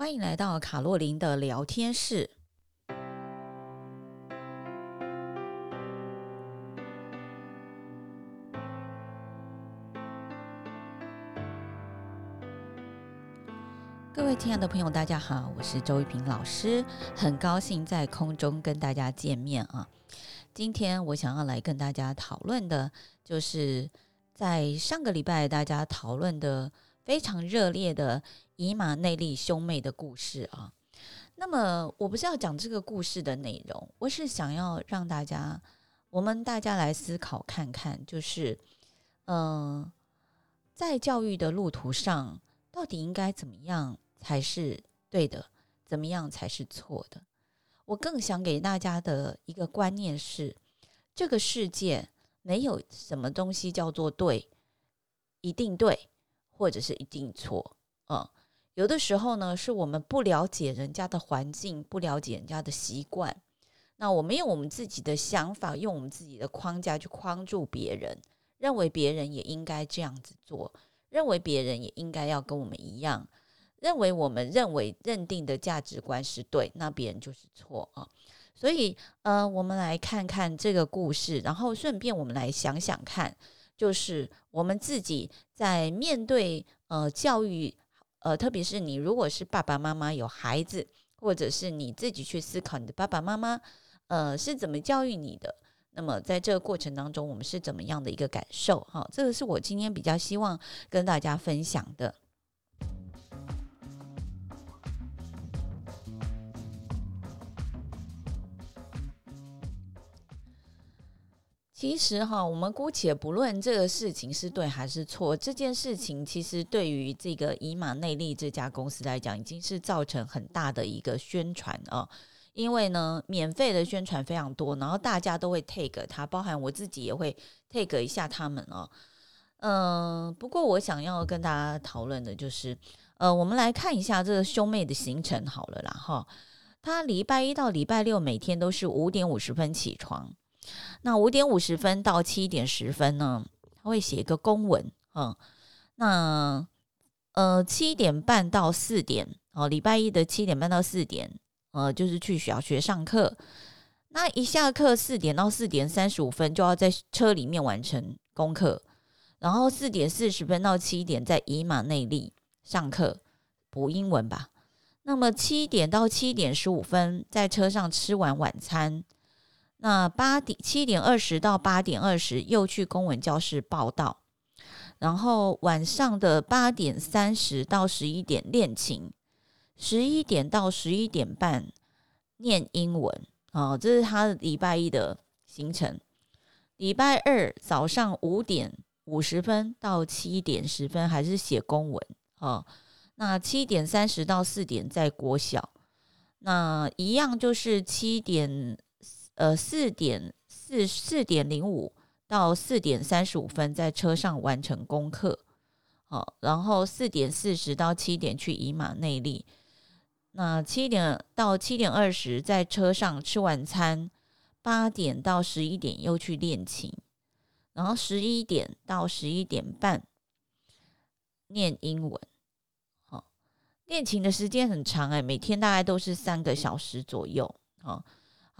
欢迎来到卡洛琳的聊天室。各位亲爱的朋友，大家好，我是周玉萍老师，很高兴在空中跟大家见面啊。今天我想要来跟大家讨论的，就是在上个礼拜大家讨论的非常热烈的。以马内利兄妹的故事啊，那么我不是要讲这个故事的内容，我是想要让大家，我们大家来思考看看，就是，嗯、在教育的路途上，到底应该怎么样才是对的，怎么样才是错的？我更想给大家的一个观念是，这个世界没有什么东西叫做对，一定对，或者是一定错，嗯。有的时候呢，是我们不了解人家的环境，不了解人家的习惯，那我们用我们自己的想法，用我们自己的框架去框住别人，认为别人也应该这样子做，认为别人也应该要跟我们一样，认为我们认为认定的价值观是对，那别人就是错啊。所以，呃，我们来看看这个故事，然后顺便我们来想想看，就是我们自己在面对呃教育。呃，特别是你如果是爸爸妈妈有孩子，或者是你自己去思考你的爸爸妈妈，呃，是怎么教育你的？那么在这个过程当中，我们是怎么样的一个感受？哈，这个是我今天比较希望跟大家分享的。其实哈，我们姑且不论这个事情是对还是错，这件事情其实对于这个以马内利这家公司来讲，已经是造成很大的一个宣传啊。因为呢，免费的宣传非常多，然后大家都会 take 它，包含我自己也会 take 一下他们哦。嗯，不过我想要跟大家讨论的就是，呃，我们来看一下这个兄妹的行程好了啦哈。他礼拜一到礼拜六每天都是五点五十分起床。那五点五十分到七点十分呢，他会写一个公文，嗯，那呃七点半到四点哦，礼拜一的七点半到四点，呃，就是去小学上课。那一下课四点到四点三十五分就要在车里面完成功课，然后四点四十分到七点在以马内利上课补英文吧。那么七点到七点十五分在车上吃完晚餐。那八点七点二十到八点二十又去公文教室报到，然后晚上的八点三十到十一点练琴，十一点到十一点半念英文。哦，这是他礼拜一的行程。礼拜二早上五点五十分到七点十分还是写公文。哦，那七点三十到四点在国小，那一样就是七点。呃，四点四四点零五到四点三十五分在车上完成功课，好，然后四点四十到七点去以马内利，那七点到七点二十在车上吃晚餐，八点到十一点又去练琴，然后十一点到十一点半念英文，好，练琴的时间很长哎，每天大概都是三个小时左右，好。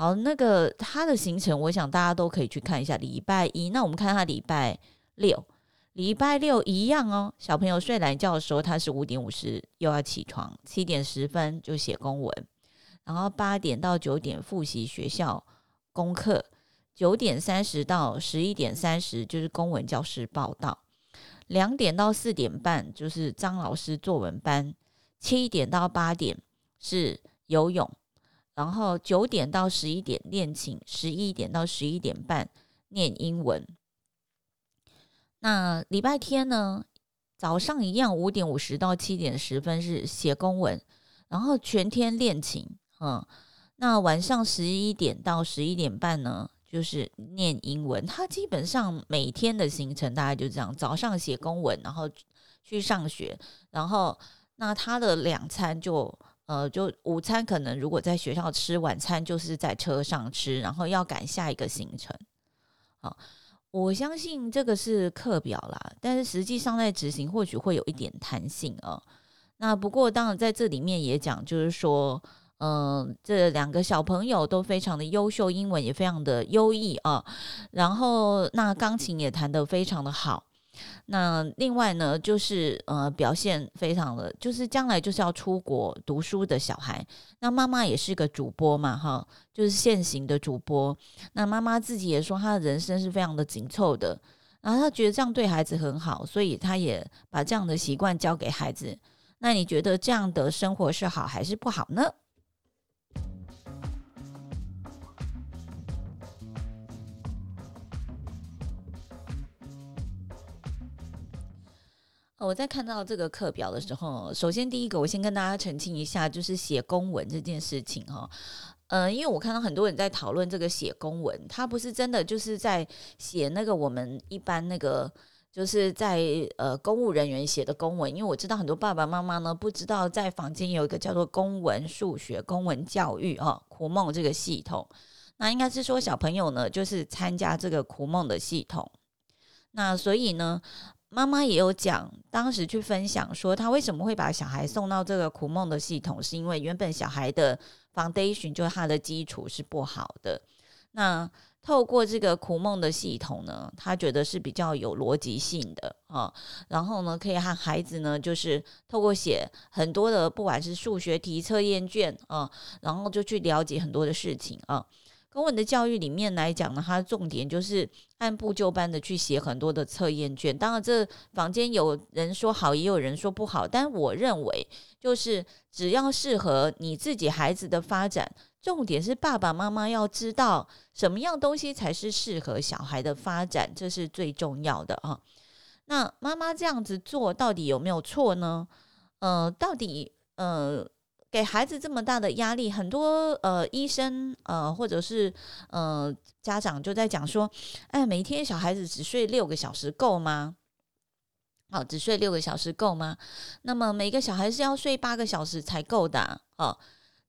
好，那个他的行程，我想大家都可以去看一下。礼拜一，那我们看他礼拜六，礼拜六一样哦。小朋友睡懒觉的时候，他是五点五十又要起床，七点十分就写公文，然后八点到九点复习学校功课，九点三十到十一点三十就是公文教室报道，两点到四点半就是张老师作文班，七点到八点是游泳。然后九点到十一点练琴，十一点到十一点半念英文。那礼拜天呢？早上一样，五点五十到七点十分是写公文，然后全天练琴。嗯，那晚上十一点到十一点半呢，就是念英文。他基本上每天的行程大概就这样：早上写公文，然后去上学，然后那他的两餐就。呃，就午餐可能如果在学校吃，晚餐就是在车上吃，然后要赶下一个行程。好，我相信这个是课表啦，但是实际上在执行或许会有一点弹性哦。那不过当然在这里面也讲，就是说，嗯、这两个小朋友都非常的优秀，英文也非常的优异啊。然后那钢琴也弹得非常的好。那另外呢，就是呃，表现非常的，就是将来就是要出国读书的小孩。那妈妈也是个主播嘛，哈，就是现行的主播。那妈妈自己也说，她的人生是非常的紧凑的，然后她觉得这样对孩子很好，所以她也把这样的习惯教给孩子。那你觉得这样的生活是好还是不好呢？我在看到这个课表的时候，首先第一个，我先跟大家澄清一下，就是写公文这件事情哈，嗯，因为我看到很多人在讨论这个写公文，他不是真的就是在写那个我们一般那个就是在呃公务人员写的公文，因为我知道很多爸爸妈妈呢不知道在房间有一个叫做公文数学、公文教育啊，苦梦这个系统，那应该是说小朋友呢就是参加这个苦梦的系统，那所以呢。妈妈也有讲，当时去分享说，他为什么会把小孩送到这个苦梦的系统，是因为原本小孩的 foundation 就是他的基础是不好的。那透过这个苦梦的系统呢，他觉得是比较有逻辑性的啊，然后呢，可以和孩子呢，就是透过写很多的，不管是数学题、测验卷啊，然后就去了解很多的事情啊。公文的教育里面来讲呢，它重点就是按部就班的去写很多的测验卷。当然，这房间有人说好，也有人说不好。但我认为，就是只要适合你自己孩子的发展，重点是爸爸妈妈要知道什么样东西才是适合小孩的发展，这是最重要的啊。那妈妈这样子做到底有没有错呢？呃，到底呃。给孩子这么大的压力，很多呃医生呃或者是呃家长就在讲说，哎，每天小孩子只睡六个小时够吗？好，只睡六个小时够吗？那么每个小孩是要睡八个小时才够的啊。哦，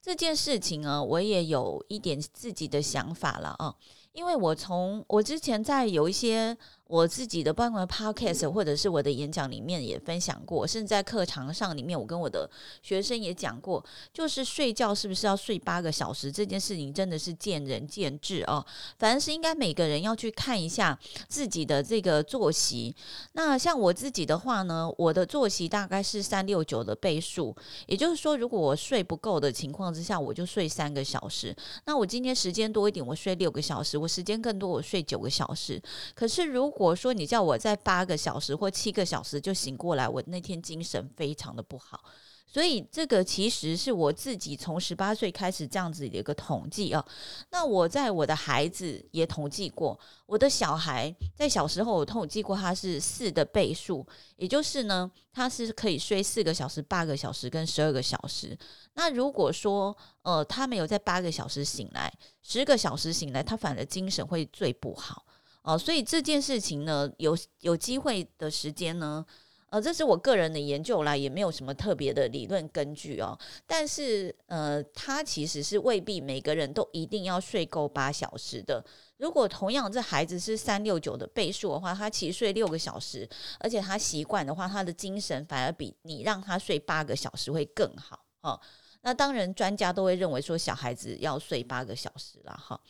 这件事情啊，我也有一点自己的想法了啊，因为我从我之前在有一些。我自己的包括 podcast 或者是我的演讲里面也分享过，甚至在课堂上里面，我跟我的学生也讲过，就是睡觉是不是要睡八个小时这件事情，真的是见仁见智哦。反正是应该每个人要去看一下自己的这个作息。那像我自己的话呢，我的作息大概是三六九的倍数，也就是说，如果我睡不够的情况之下，我就睡三个小时。那我今天时间多一点，我睡六个小时；我时间更多，我睡九个小时。可是如果我说你叫我在八个小时或七个小时就醒过来，我那天精神非常的不好，所以这个其实是我自己从十八岁开始这样子的一个统计啊。那我在我的孩子也统计过，我的小孩在小时候我统计过，他是四的倍数，也就是呢，他是可以睡四个小时、八个小时跟十二个小时。那如果说呃他没有在八个小时醒来，十个小时醒来，他反而精神会最不好。哦，所以这件事情呢，有有机会的时间呢，呃，这是我个人的研究啦，也没有什么特别的理论根据哦。但是，呃，他其实是未必每个人都一定要睡够八小时的。如果同样这孩子是三六九的倍数的话，他其实睡六个小时，而且他习惯的话，他的精神反而比你让他睡八个小时会更好。哦，那当然，专家都会认为说小孩子要睡八个小时了。哈，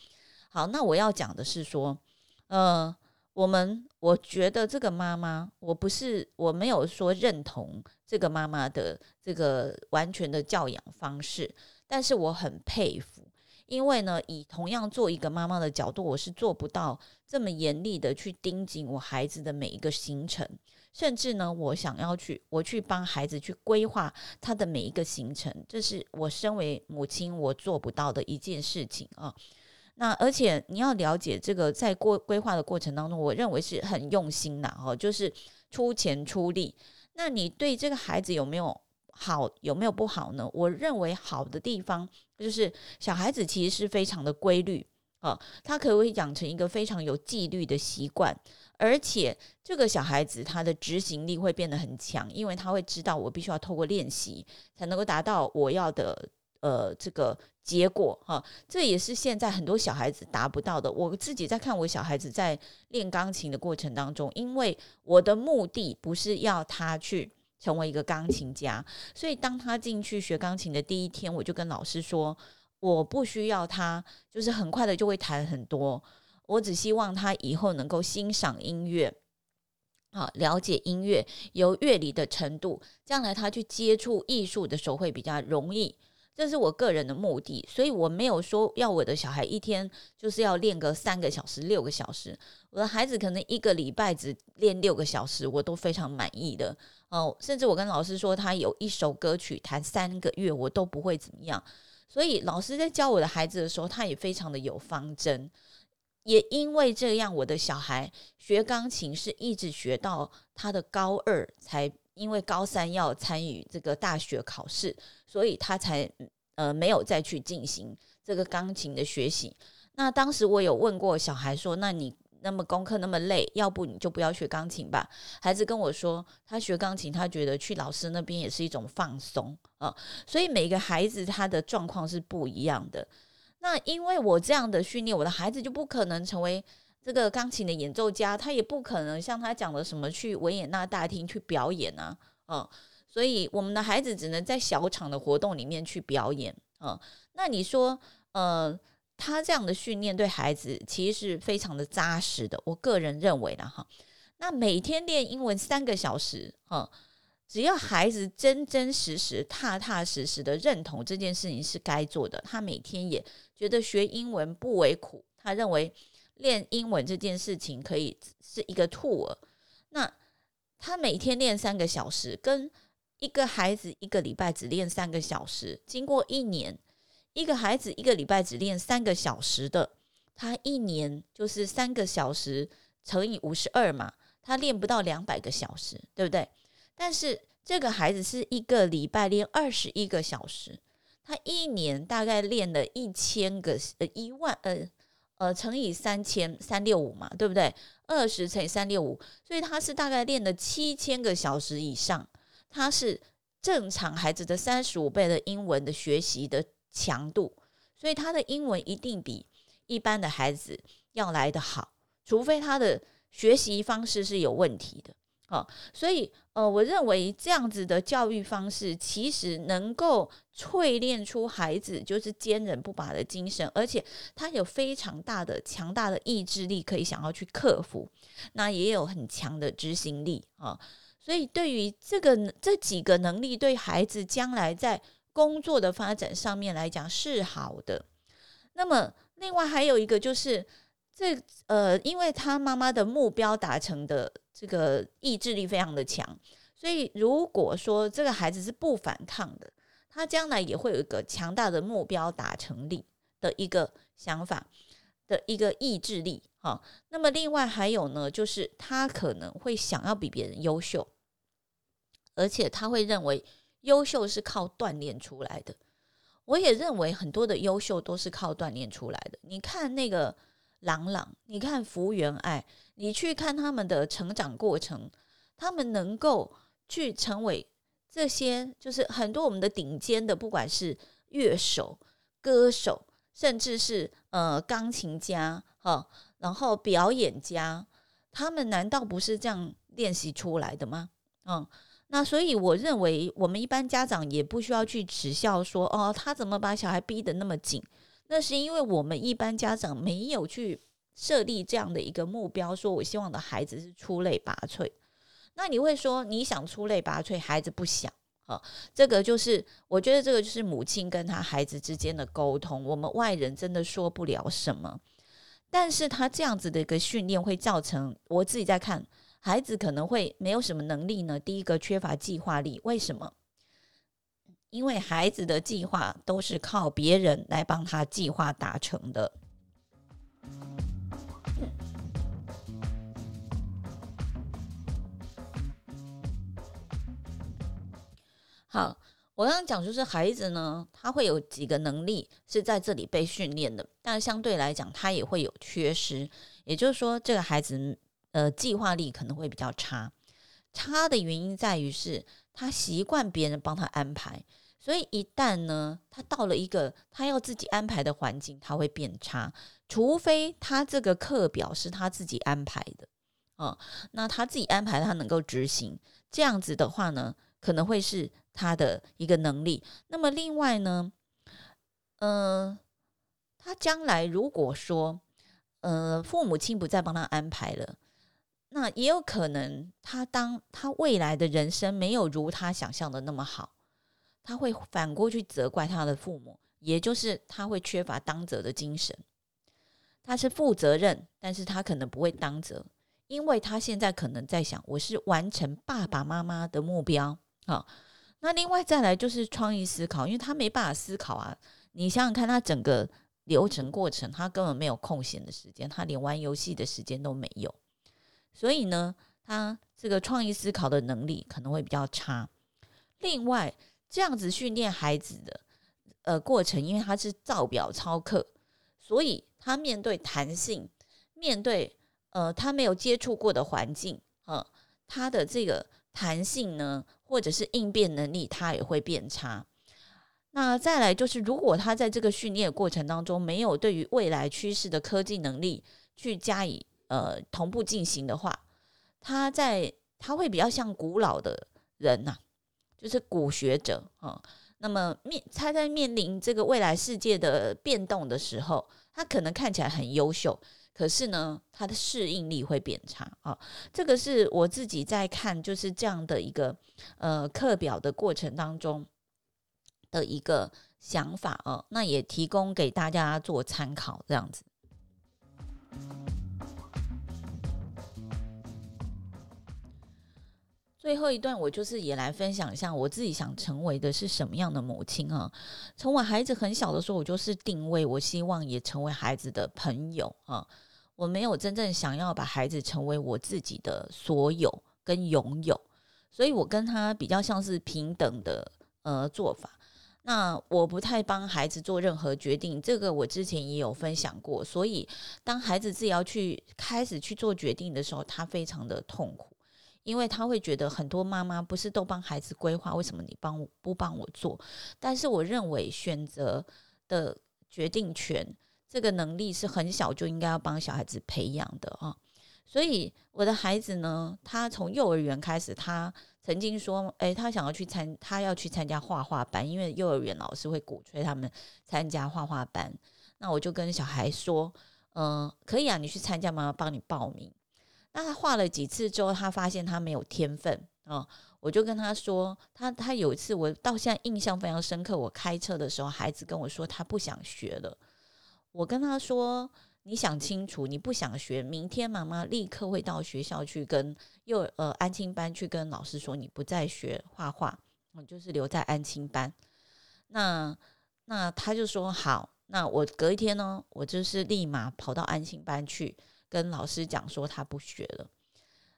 好，那我要讲的是说。呃，我们我觉得这个妈妈，我不是我没有说认同这个妈妈的这个完全的教养方式，但是我很佩服，因为呢，以同样做一个妈妈的角度，我是做不到这么严厉的去盯紧我孩子的每一个行程，甚至呢，我想要去我去帮孩子去规划他的每一个行程，这是我身为母亲我做不到的一件事情啊。那而且你要了解这个在过规划的过程当中，我认为是很用心的哦，就是出钱出力。那你对这个孩子有没有好，有没有不好呢？我认为好的地方就是小孩子其实是非常的规律啊，他可以养成一个非常有纪律的习惯，而且这个小孩子他的执行力会变得很强，因为他会知道我必须要透过练习才能够达到我要的。呃，这个结果哈，这也是现在很多小孩子达不到的。我自己在看我小孩子在练钢琴的过程当中，因为我的目的不是要他去成为一个钢琴家。所以当他进去学钢琴的第一天，我就跟老师说，我不需要他，就是很快的就会弹很多。我只希望他以后能够欣赏音乐，好了解音乐，有乐理的程度，将来他去接触艺术的时候会比较容易。这是我个人的目的，所以我没有说要我的小孩一天就是要练个三个小时、六个小时。我的孩子可能一个礼拜只练六个小时，我都非常满意的哦。甚至我跟老师说，他有一首歌曲弹三个月，我都不会怎么样。所以老师在教我的孩子的时候，他也非常的有方针。也因为这样，我的小孩学钢琴是一直学到他的高二才。因为高三要参与这个大学考试，所以他才呃没有再去进行这个钢琴的学习。那当时我有问过小孩说：“那你那么功课那么累，要不你就不要学钢琴吧？”孩子跟我说，他学钢琴，他觉得去老师那边也是一种放松啊。所以每个孩子他的状况是不一样的。那因为我这样的训练，我的孩子就不可能成为。这个钢琴的演奏家，他也不可能像他讲的什么去维也纳大厅去表演啊，嗯，所以我们的孩子只能在小场的活动里面去表演，嗯，那你说，呃，他这样的训练对孩子其实是非常的扎实的，我个人认为的哈。那每天练英文三个小时，嗯，只要孩子真真实实、踏踏实实的认同这件事情是该做的，他每天也觉得学英文不为苦，他认为。练英文这件事情可以是一个 tour，那他每天练三个小时，跟一个孩子一个礼拜只练三个小时，经过一年，一个孩子一个礼拜只练三个小时的，他一年就是三个小时乘以五十二嘛，他练不到两百个小时，对不对？但是这个孩子是一个礼拜练二十一个小时，他一年大概练了一千个呃一万呃。呃，乘以三千三六五嘛，对不对？二十乘以三六五，所以他是大概练了七千个小时以上。他是正常孩子的三十五倍的英文的学习的强度，所以他的英文一定比一般的孩子要来得好，除非他的学习方式是有问题的。哦，所以呃，我认为这样子的教育方式其实能够淬炼出孩子就是坚韧不拔的精神，而且他有非常大的强大的意志力，可以想要去克服，那也有很强的执行力啊，所以对于这个这几个能力，对孩子将来在工作的发展上面来讲是好的。那么另外还有一个就是。这呃，因为他妈妈的目标达成的这个意志力非常的强，所以如果说这个孩子是不反抗的，他将来也会有一个强大的目标达成力的一个想法的一个意志力哈。那么另外还有呢，就是他可能会想要比别人优秀，而且他会认为优秀是靠锻炼出来的。我也认为很多的优秀都是靠锻炼出来的。你看那个。朗朗，你看福原爱，你去看他们的成长过程，他们能够去成为这些，就是很多我们的顶尖的，不管是乐手、歌手，甚至是呃钢琴家，哈，然后表演家，他们难道不是这样练习出来的吗？嗯，那所以我认为，我们一般家长也不需要去耻笑说，哦，他怎么把小孩逼得那么紧？那是因为我们一般家长没有去设立这样的一个目标，说我希望的孩子是出类拔萃。那你会说你想出类拔萃，孩子不想啊？这个就是我觉得这个就是母亲跟他孩子之间的沟通，我们外人真的说不了什么。但是他这样子的一个训练会造成我自己在看孩子可能会没有什么能力呢？第一个缺乏计划力，为什么？因为孩子的计划都是靠别人来帮他计划达成的。好，我刚刚讲就是孩子呢，他会有几个能力是在这里被训练的，但相对来讲，他也会有缺失。也就是说，这个孩子呃，计划力可能会比较差。差的原因在于是他习惯别人帮他安排。所以一旦呢，他到了一个他要自己安排的环境，他会变差。除非他这个课表是他自己安排的，哦，那他自己安排他能够执行，这样子的话呢，可能会是他的一个能力。那么另外呢，嗯、呃，他将来如果说，呃，父母亲不再帮他安排了，那也有可能他当他未来的人生没有如他想象的那么好，他会反过去责怪他的父母，也就是他会缺乏当责的精神。他是负责任，但是他可能不会当责，因为他现在可能在想，我是完成爸爸妈妈的目标啊。那另外再来就是创意思考，因为他没办法思考啊。你想想看，他整个流程过程，他根本没有空闲的时间，他连玩游戏的时间都没有。所以呢，他这个创意思考的能力可能会比较差。另外，这样子训练孩子的呃过程，因为他是照表操课，所以。他面对弹性，面对呃他没有接触过的环境，呃，他的这个弹性呢，或者是应变能力，他也会变差。那再来就是，如果他在这个训练过程当中，没有对于未来趋势的科技能力去加以呃同步进行的话，他在他会比较像古老的人呐、就是古学者啊、那么面他在面临这个未来世界的变动的时候。他可能看起来很优秀，可是呢，他的适应力会变差啊。这个是我自己在看，就是这样的一个呃课表的过程当中的一个想法啊。那也提供给大家做参考，这样子。最后一段，我就是也来分享一下我自己想成为的是什么样的母亲啊。从我孩子很小的时候，我就是定位，我希望也成为孩子的朋友啊。我没有真正想要把孩子成为我自己的所有跟拥有，所以我跟他比较像是平等的呃做法。那我不太帮孩子做任何决定，这个我之前也有分享过。所以当孩子自己要去开始去做决定的时候，他非常的痛苦。因为他会觉得很多妈妈不是都帮孩子规划，为什么你帮我不帮我做？但是我认为选择的决定权这个能力是很小就应该要帮小孩子培养的啊。所以我的孩子呢，他从幼儿园开始，他曾经说，诶，他想要去参，他要去参加画画班，因为幼儿园老师会鼓吹他们参加画画班。那我就跟小孩说，嗯，可以啊，你去参加，妈妈帮你报名。那他画了几次之后，他发现他没有天分啊、我就跟他说，他他有一次，我到现在印象非常深刻。我开车的时候，孩子跟我说他不想学了。我跟他说：“你想清楚，你不想学，明天妈妈立刻会到学校去跟幼呃安亲班去跟老师说，你不再学画画，我就是留在安亲班。那”那那他就说好。那我隔一天呢，我就是立马跑到安亲班去。跟老师讲说他不学了，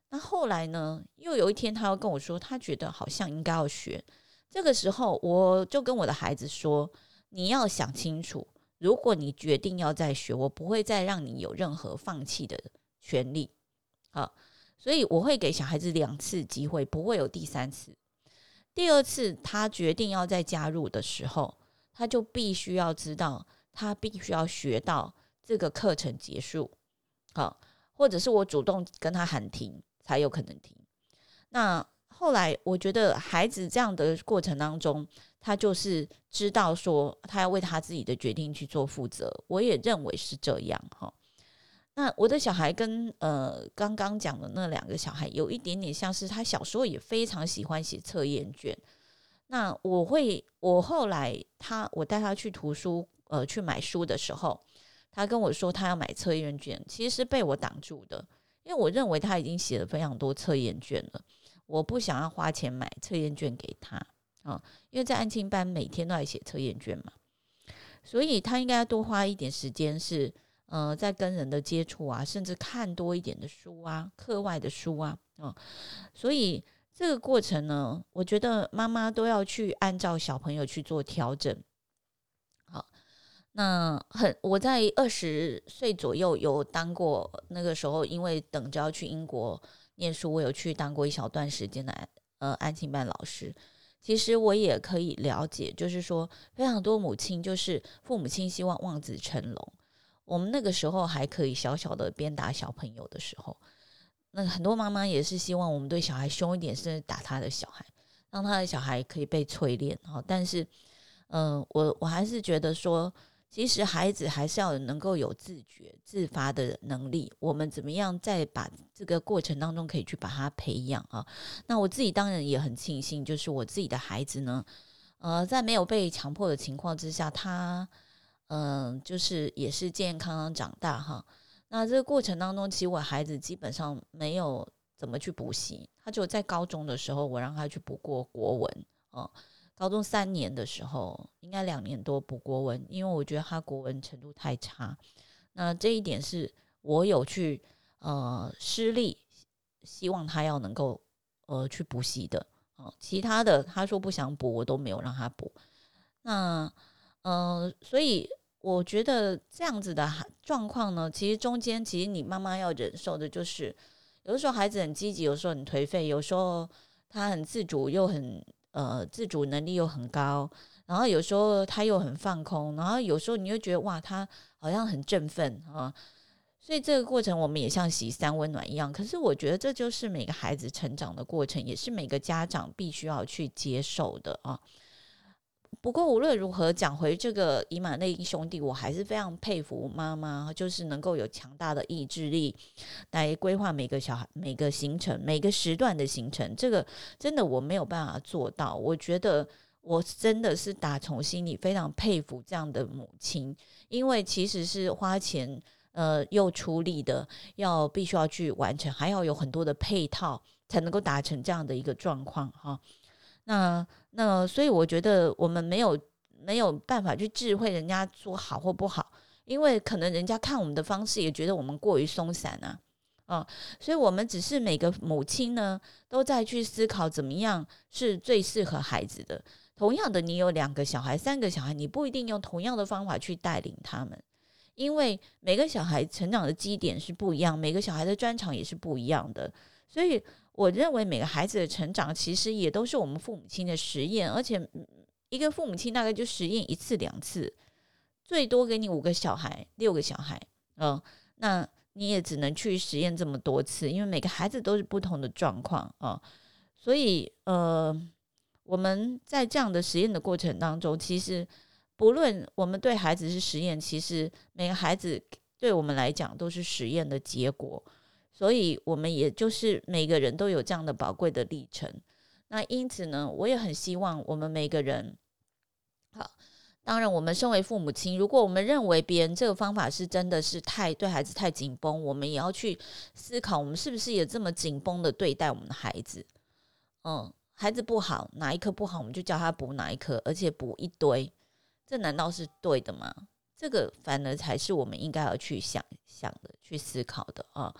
那后来呢？又有一天，他要跟我说，他觉得好像应该要学。这个时候，我就跟我的孩子说：“你要想清楚，如果你决定要再学，我不会再让你有任何放弃的权利。”好，所以我会给小孩子两次机会，不会有第三次。第二次他决定要再加入的时候，他就必须要知道，他必须要学到这个课程结束。好，或者是我主动跟他喊停，才有可能停。那后来我觉得孩子这样的过程当中，他就是知道说他要为他自己的决定去做负责。我也认为是这样哈。那我的小孩跟呃刚刚讲的那两个小孩有一点点像是，他小时候也非常喜欢写测验卷。那我会，我后来他我带他去图书呃去买书的时候。他跟我说他要买测验卷，其实是被我挡住的，因为我认为他已经写了非常多测验卷了，我不想要花钱买测验卷给他啊，因为在安庆班每天都在写测验卷嘛，所以他应该要多花一点时间是呃在跟人的接触啊，甚至看多一点的书啊，课外的书啊，嗯，所以这个过程呢，我觉得妈妈都要去按照小朋友去做调整。那很，我在二十岁左右有当过，那个时候因为等着要去英国念书，我有去当过一小段时间的呃安亲班老师。其实我也可以了解，就是说非常多母亲就是父母亲希望望子成龙。我们那个时候还可以小小的鞭打小朋友的时候，那很多妈妈也是希望我们对小孩凶一点，甚至打他的小孩。让他的小孩可以被淬炼哈。但是，嗯、我我还是觉得说，其实孩子还是要能够有自觉、自发的能力。我们怎么样再把这个过程当中可以去把他培养啊？那我自己当然也很庆幸，就是我自己的孩子呢，呃，在没有被强迫的情况之下，他嗯、就是也是健健康康长大哈。那这个过程当中，其实我孩子基本上没有怎么去补习，他就在高中的时候，我让他去补过国文哦。高中三年的时候，应该两年多补国文，因为我觉得他国文程度太差。那这一点是我有去呃施力，希望他要能够呃去补习的哦。其他的他说不想补，我都没有让他补。那呃，所以。我觉得这样子的状况呢，其实中间其实你妈妈要忍受的就是，有的时候孩子很积极，有时候很颓废，有时候他很自主又很呃自主能力又很高，然后有时候他又很放空，然后有时候你又觉得哇，他好像很振奋啊，所以这个过程我们也像洗三温暖一样。可是我觉得这就是每个孩子成长的过程，也是每个家长必须要去接受的啊。不过无论如何，讲回这个以马内兄弟，我还是非常佩服妈妈，就是能够有强大的意志力来规划每个小孩、每个行程、每个时段的行程。这个真的我没有办法做到。我觉得我真的是打从心里非常佩服这样的母亲，因为其实是花钱呃又出力的，要必须要去完成，还要有很多的配套才能够达成这样的一个状况哈。那那所以我觉得我们没有没有办法去智慧人家说好或不好，因为可能人家看我们的方式也觉得我们过于松散啊，啊，所以我们只是每个母亲呢都在去思考怎么样是最适合孩子的。同样的，你有两个小孩、三个小孩，你不一定用同样的方法去带领他们，因为每个小孩成长的基点是不一样，每个小孩的专长也是不一样的，所以。我认为每个孩子的成长其实也都是我们父母亲的实验，而且一个父母亲大概就实验一次两次，最多给你五个小孩、六个小孩，嗯，那你也只能去实验这么多次，因为每个孩子都是不同的状况啊，所以呃，我们在这样的实验的过程当中，其实不论我们对孩子是实验，其实每个孩子对我们来讲都是实验的结果。所以，我们也就是每个人都有这样的宝贵的历程。那因此呢，我也很希望我们每个人，好，当然，我们身为父母亲，如果我们认为别人这个方法是真的是太对孩子太紧绷，我们也要去思考，我们是不是也这么紧绷的对待我们的孩子？嗯，孩子不好，哪一科不好，我们就叫他补哪一科，而且补一堆，这难道是对的吗？这个反而才是我们应该要去想想的、去思考的啊。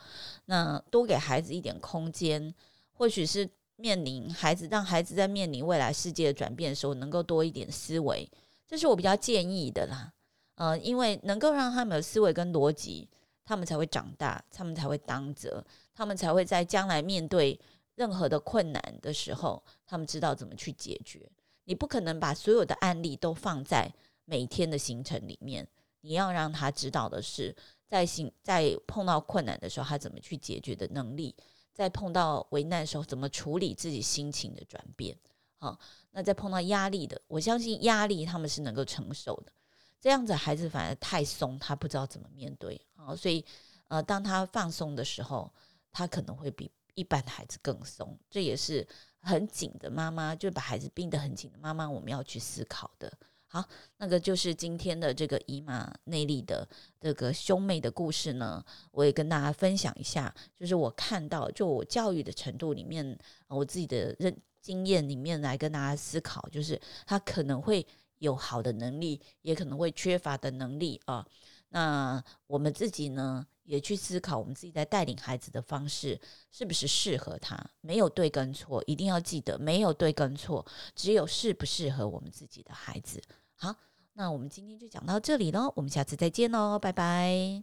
那多给孩子一点空间，或许是面临孩子，让孩子在面临未来世界的转变的时候，能够多一点思维，这是我比较建议的啦。呃，因为能够让他们有思维跟逻辑，他们才会长大，他们才会当责，他们才会在将来面对任何的困难的时候，他们知道怎么去解决。你不可能把所有的案例都放在每天的行程里面。你要让他知道的是，在行在碰到困难的时候，他怎么去解决的能力；在碰到危难的时候，怎么处理自己心情的转变。好，那在碰到压力的，我相信压力他们是能够承受的。这样子孩子反而太松，他不知道怎么面对。好，所以呃，当他放松的时候，他可能会比一般的孩子更松。这也是很紧的妈妈，就把孩子逼得很紧的妈妈，我们要去思考的。好，那个就是今天的这个以马内利的这个兄妹的故事呢，我也跟大家分享一下。就是我看到，就我教育的程度里面，我自己的认经验里面来跟大家思考，就是他可能会有好的能力，也可能会缺乏的能力啊。那我们自己呢，也去思考，我们自己在带领孩子的方式是不是适合他？没有对跟错，一定要记得，没有对跟错，只有适不适合我们自己的孩子。好，那我们今天就讲到这里喽，我们下次再见喽，拜拜。